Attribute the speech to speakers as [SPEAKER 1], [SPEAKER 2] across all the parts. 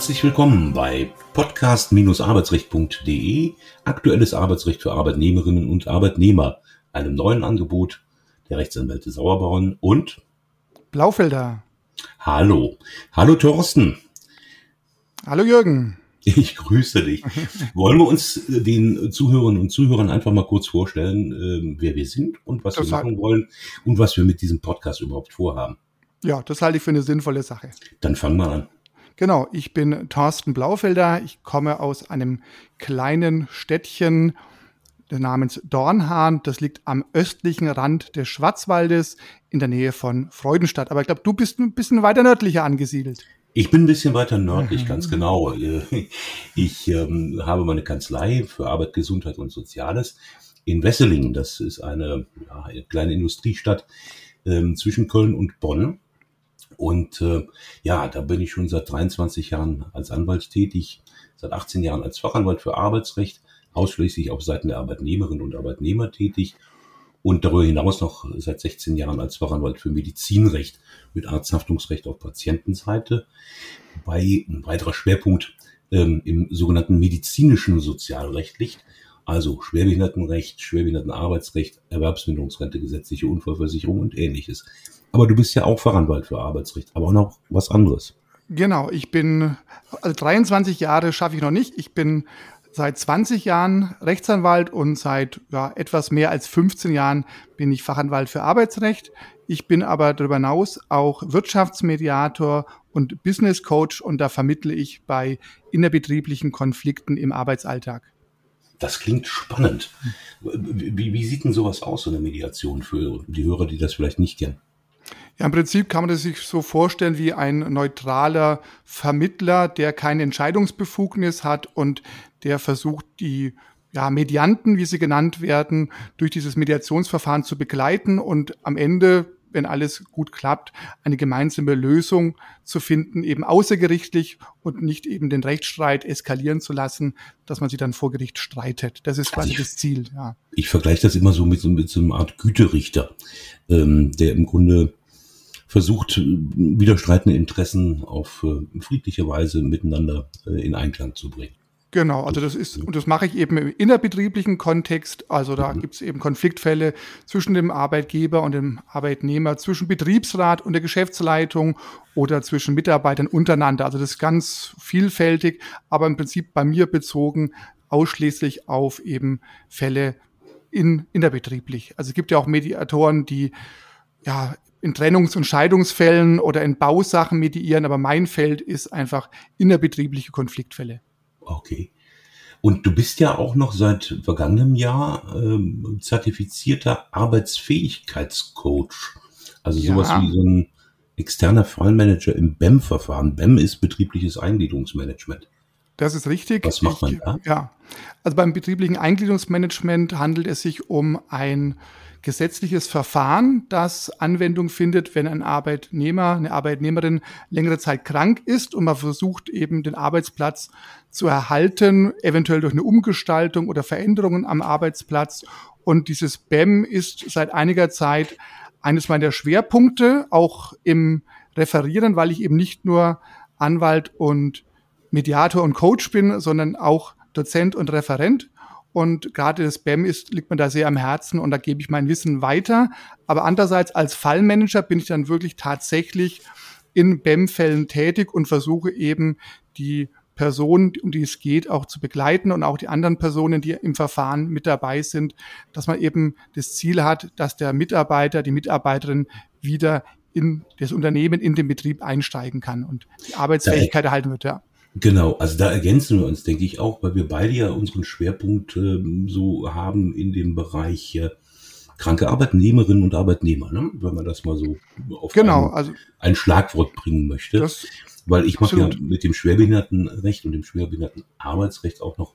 [SPEAKER 1] Herzlich willkommen bei podcast-arbeitsrecht.de, aktuelles Arbeitsrecht für Arbeitnehmerinnen und Arbeitnehmer, einem neuen Angebot der Rechtsanwälte Sauerborn und
[SPEAKER 2] Blaufelder.
[SPEAKER 1] Hallo. Hallo Thorsten.
[SPEAKER 2] Hallo Jürgen.
[SPEAKER 1] Ich grüße dich. Wollen wir uns den Zuhörerinnen und Zuhörern einfach mal kurz vorstellen, ähm, wer wir sind und was das wir machen wollen und was wir mit diesem Podcast überhaupt vorhaben?
[SPEAKER 2] Ja, das halte ich für eine sinnvolle Sache.
[SPEAKER 1] Dann fangen wir an.
[SPEAKER 2] Genau, ich bin Thorsten Blaufelder. Ich komme aus einem kleinen Städtchen namens Dornhahn. Das liegt am östlichen Rand des Schwarzwaldes in der Nähe von Freudenstadt. Aber ich glaube, du bist ein bisschen weiter nördlicher angesiedelt.
[SPEAKER 1] Ich bin ein bisschen weiter nördlich, ganz genau. Ich ähm, habe meine Kanzlei für Arbeit, Gesundheit und Soziales in Wesselingen. Das ist eine, ja, eine kleine Industriestadt ähm, zwischen Köln und Bonn. Und äh, ja, da bin ich schon seit 23 Jahren als Anwalt tätig, seit 18 Jahren als Fachanwalt für Arbeitsrecht, ausschließlich auf Seiten der Arbeitnehmerinnen und Arbeitnehmer tätig und darüber hinaus noch seit 16 Jahren als Fachanwalt für Medizinrecht mit Arzthaftungsrecht auf Patientenseite. Bei ein weiterer Schwerpunkt ähm, im sogenannten medizinischen Sozialrecht liegt, also Schwerbehindertenrecht, Schwerbehindertenarbeitsrecht, Erwerbsminderungsrente, gesetzliche Unfallversicherung und ähnliches. Aber du bist ja auch Fachanwalt für Arbeitsrecht, aber auch noch was anderes.
[SPEAKER 2] Genau, ich bin, also 23 Jahre schaffe ich noch nicht. Ich bin seit 20 Jahren Rechtsanwalt und seit ja, etwas mehr als 15 Jahren bin ich Fachanwalt für Arbeitsrecht. Ich bin aber darüber hinaus auch Wirtschaftsmediator und Business Coach und da vermittle ich bei innerbetrieblichen Konflikten im Arbeitsalltag.
[SPEAKER 1] Das klingt spannend. Wie, wie sieht denn sowas aus, so eine Mediation für die Hörer, die das vielleicht nicht kennen?
[SPEAKER 2] Ja, im Prinzip kann man das sich so vorstellen wie ein neutraler Vermittler, der keine Entscheidungsbefugnis hat und der versucht, die ja, Medianten, wie sie genannt werden, durch dieses Mediationsverfahren zu begleiten und am Ende, wenn alles gut klappt, eine gemeinsame Lösung zu finden, eben außergerichtlich und nicht eben den Rechtsstreit eskalieren zu lassen, dass man sich dann vor Gericht streitet. Das ist quasi also ich, das Ziel. Ja.
[SPEAKER 1] Ich vergleiche das immer so mit, so mit so einer Art Güterichter, ähm, der im Grunde versucht, widerstreitende Interessen auf äh, friedliche Weise miteinander äh, in Einklang zu bringen.
[SPEAKER 2] Genau, also das ist, und das mache ich eben im innerbetrieblichen Kontext. Also da mhm. gibt es eben Konfliktfälle zwischen dem Arbeitgeber und dem Arbeitnehmer, zwischen Betriebsrat und der Geschäftsleitung oder zwischen Mitarbeitern untereinander. Also das ist ganz vielfältig, aber im Prinzip bei mir bezogen ausschließlich auf eben Fälle in, innerbetrieblich. Also es gibt ja auch Mediatoren, die ja in Trennungs- und Scheidungsfällen oder in Bausachen mediieren, aber mein Feld ist einfach innerbetriebliche Konfliktfälle.
[SPEAKER 1] Okay. Und du bist ja auch noch seit vergangenem Jahr ähm, zertifizierter Arbeitsfähigkeitscoach. Also sowas ja. wie so ein externer Fallmanager im BEM-Verfahren. BEM ist betriebliches Eingliederungsmanagement.
[SPEAKER 2] Das ist richtig.
[SPEAKER 1] Was macht man da?
[SPEAKER 2] Ja, also beim betrieblichen Eingliederungsmanagement handelt es sich um ein gesetzliches Verfahren, das Anwendung findet, wenn ein Arbeitnehmer, eine Arbeitnehmerin längere Zeit krank ist und man versucht eben den Arbeitsplatz zu erhalten, eventuell durch eine Umgestaltung oder Veränderungen am Arbeitsplatz. Und dieses BEM ist seit einiger Zeit eines meiner Schwerpunkte, auch im Referieren, weil ich eben nicht nur Anwalt und Mediator und Coach bin, sondern auch Dozent und Referent. Und gerade das BEM ist, liegt mir da sehr am Herzen und da gebe ich mein Wissen weiter. Aber andererseits als Fallmanager bin ich dann wirklich tatsächlich in BEM-Fällen tätig und versuche eben die Person, um die es geht, auch zu begleiten und auch die anderen Personen, die im Verfahren mit dabei sind, dass man eben das Ziel hat, dass der Mitarbeiter, die Mitarbeiterin wieder in das Unternehmen, in den Betrieb einsteigen kann und die Arbeitsfähigkeit erhalten wird, ja.
[SPEAKER 1] Genau, also da ergänzen wir uns, denke ich auch, weil wir beide ja unseren Schwerpunkt äh, so haben in dem Bereich äh, kranke Arbeitnehmerinnen und Arbeitnehmer, ne? wenn man das mal so auf
[SPEAKER 2] genau,
[SPEAKER 1] ein,
[SPEAKER 2] also,
[SPEAKER 1] ein Schlagwort bringen möchte. Das, weil ich mache ja mit dem Schwerbehindertenrecht und dem Schwerbehindertenarbeitsrecht auch noch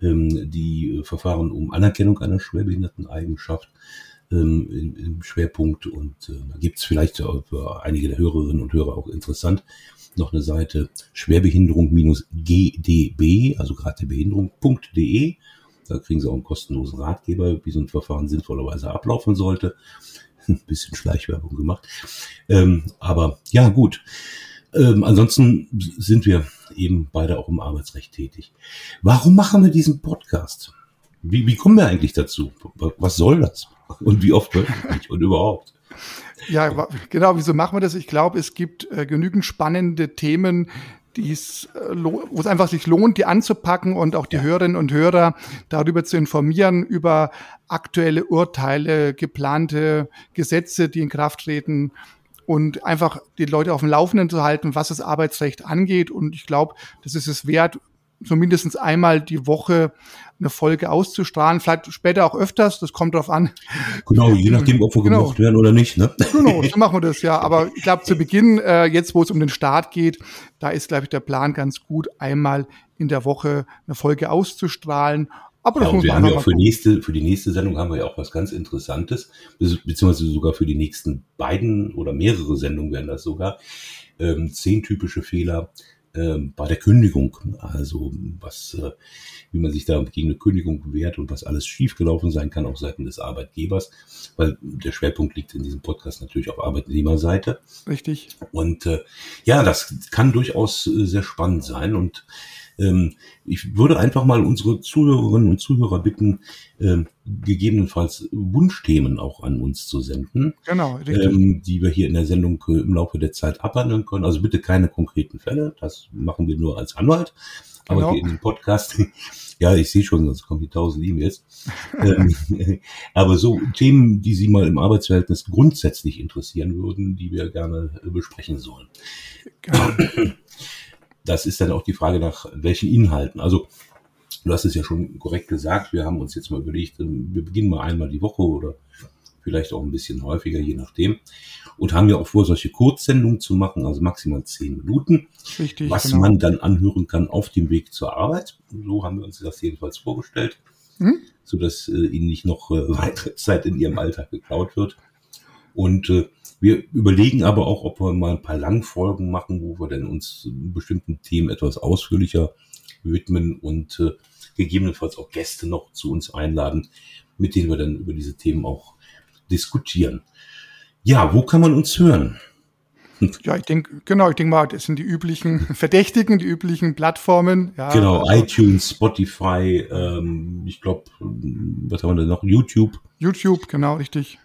[SPEAKER 1] ähm, die äh, Verfahren um Anerkennung einer Schwerbehinderteneigenschaft ähm, im, Schwerpunkt und äh, da gibt's vielleicht für einige der Hörerinnen und Hörer auch interessant noch eine Seite Schwerbehinderung-GDB, also gerade der Behinderung.de. Da kriegen Sie auch einen kostenlosen Ratgeber, wie so ein Verfahren sinnvollerweise ablaufen sollte. Ein bisschen Schleichwerbung gemacht. Ähm, aber ja, gut. Ähm, ansonsten sind wir eben beide auch im Arbeitsrecht tätig. Warum machen wir diesen Podcast? Wie, wie kommen wir eigentlich dazu? Was soll das? Und wie oft wirklich und überhaupt?
[SPEAKER 2] Ja, genau, wieso machen wir das? Ich glaube, es gibt äh, genügend spannende Themen, die's, äh, wo es einfach sich lohnt, die anzupacken und auch die ja. Hörerinnen und Hörer darüber zu informieren, über aktuelle Urteile, geplante Gesetze, die in Kraft treten und einfach die Leute auf dem Laufenden zu halten, was das Arbeitsrecht angeht. Und ich glaube, das ist es wert, so mindestens einmal die Woche eine Folge auszustrahlen, vielleicht später auch öfters, das kommt drauf an.
[SPEAKER 1] Genau, je nachdem, ob wir genau. gemocht werden oder nicht. Ne?
[SPEAKER 2] Genau, so machen wir das ja. Aber ich glaube, zu Beginn, äh, jetzt wo es um den Start geht, da ist, glaube ich, der Plan ganz gut, einmal in der Woche eine Folge auszustrahlen.
[SPEAKER 1] Aber das ja, muss wir haben ja auch für, nächste, für die nächste Sendung haben wir ja auch was ganz Interessantes, beziehungsweise sogar für die nächsten beiden oder mehrere Sendungen werden das sogar. Ähm, zehn typische Fehler, ähm, bei der Kündigung, also was, äh, wie man sich da gegen eine Kündigung bewährt und was alles schiefgelaufen sein kann auf Seiten des Arbeitgebers, weil der Schwerpunkt liegt in diesem Podcast natürlich auf Arbeitnehmerseite.
[SPEAKER 2] Richtig.
[SPEAKER 1] Und äh, ja, das kann durchaus äh, sehr spannend sein und ähm, ich würde einfach mal unsere Zuhörerinnen und Zuhörer bitten, ähm, gegebenenfalls Wunschthemen auch an uns zu senden.
[SPEAKER 2] Genau,
[SPEAKER 1] ähm, die wir hier in der Sendung äh, im Laufe der Zeit abhandeln können. Also bitte keine konkreten Fälle, das machen wir nur als Anwalt. Aber genau. hier in dem Podcast, ja, ich sehe schon, sonst kommen die tausend E-Mails. ähm, aber so Themen, die Sie mal im Arbeitsverhältnis grundsätzlich interessieren würden, die wir gerne äh, besprechen sollen. Genau das ist dann auch die Frage nach welchen Inhalten. Also du hast es ja schon korrekt gesagt, wir haben uns jetzt mal überlegt, ähm, wir beginnen mal einmal die Woche oder vielleicht auch ein bisschen häufiger, je nachdem. Und haben ja auch vor, solche Kurzsendungen zu machen, also maximal zehn Minuten, Richtig, was genau. man dann anhören kann auf dem Weg zur Arbeit. So haben wir uns das jedenfalls vorgestellt, hm? so dass äh, Ihnen nicht noch äh, weitere Zeit in Ihrem Alltag geklaut wird. Und äh, wir überlegen aber auch, ob wir mal ein paar Langfolgen machen, wo wir dann uns bestimmten Themen etwas ausführlicher widmen und äh, gegebenenfalls auch Gäste noch zu uns einladen, mit denen wir dann über diese Themen auch diskutieren. Ja, wo kann man uns hören?
[SPEAKER 2] Ja, ich denke, genau, ich denke mal, das sind die üblichen Verdächtigen, die üblichen Plattformen. Ja,
[SPEAKER 1] genau, also, iTunes, Spotify, ähm, ich glaube, was haben wir da noch? YouTube.
[SPEAKER 2] YouTube, genau, richtig.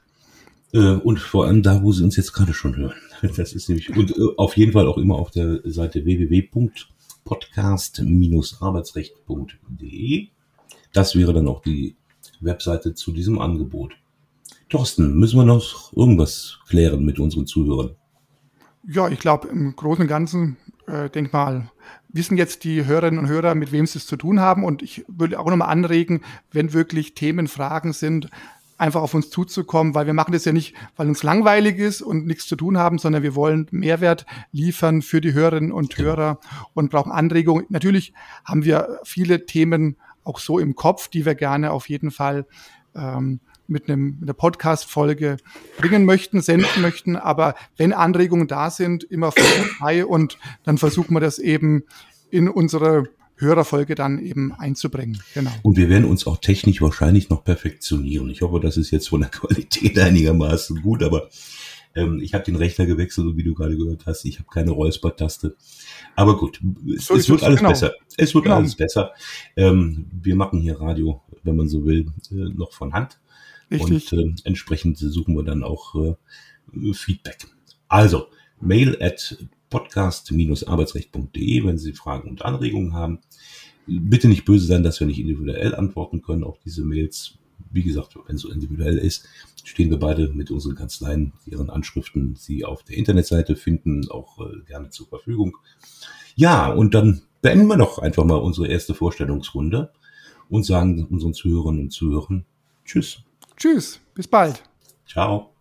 [SPEAKER 1] Äh, und vor allem da, wo Sie uns jetzt gerade schon hören. Das ist nämlich, und äh, auf jeden Fall auch immer auf der Seite www.podcast-arbeitsrecht.de. Das wäre dann auch die Webseite zu diesem Angebot. Thorsten, müssen wir noch irgendwas klären mit unseren Zuhörern?
[SPEAKER 2] Ja, ich glaube, im Großen und Ganzen, äh, denk mal, wissen jetzt die Hörerinnen und Hörer, mit wem sie es zu tun haben. Und ich würde auch nochmal anregen, wenn wirklich Themen, Fragen sind, einfach auf uns zuzukommen, weil wir machen das ja nicht, weil uns langweilig ist und nichts zu tun haben, sondern wir wollen Mehrwert liefern für die Hörerinnen und genau. Hörer und brauchen Anregungen. Natürlich haben wir viele Themen auch so im Kopf, die wir gerne auf jeden Fall ähm, mit, einem, mit einer Podcast-Folge bringen möchten, senden möchten. Aber wenn Anregungen da sind, immer frei und dann versuchen wir das eben in unsere Hörerfolge dann eben einzubringen.
[SPEAKER 1] Genau. Und wir werden uns auch technisch wahrscheinlich noch perfektionieren. Ich hoffe, das ist jetzt von der Qualität einigermaßen gut, aber ähm, ich habe den Rechner gewechselt, so wie du gerade gehört hast. Ich habe keine Räuspertaste. Aber gut, so es, wird alles genau. besser. Es wird genau. alles besser. Ähm, wir machen hier Radio, wenn man so will, äh, noch von Hand. Richtig. Und äh, entsprechend suchen wir dann auch äh, Feedback. Also, mail at podcast-arbeitsrecht.de, wenn Sie Fragen und Anregungen haben. Bitte nicht böse sein, dass wir nicht individuell antworten können auf diese Mails. Wie gesagt, wenn es so individuell ist, stehen wir beide mit unseren Kanzleien, ihren Anschriften, Sie auf der Internetseite finden, auch äh, gerne zur Verfügung. Ja, und dann beenden wir doch einfach mal unsere erste Vorstellungsrunde und sagen unseren Zuhörerinnen und Zuhörern Tschüss.
[SPEAKER 2] Tschüss, bis bald.
[SPEAKER 1] Ciao.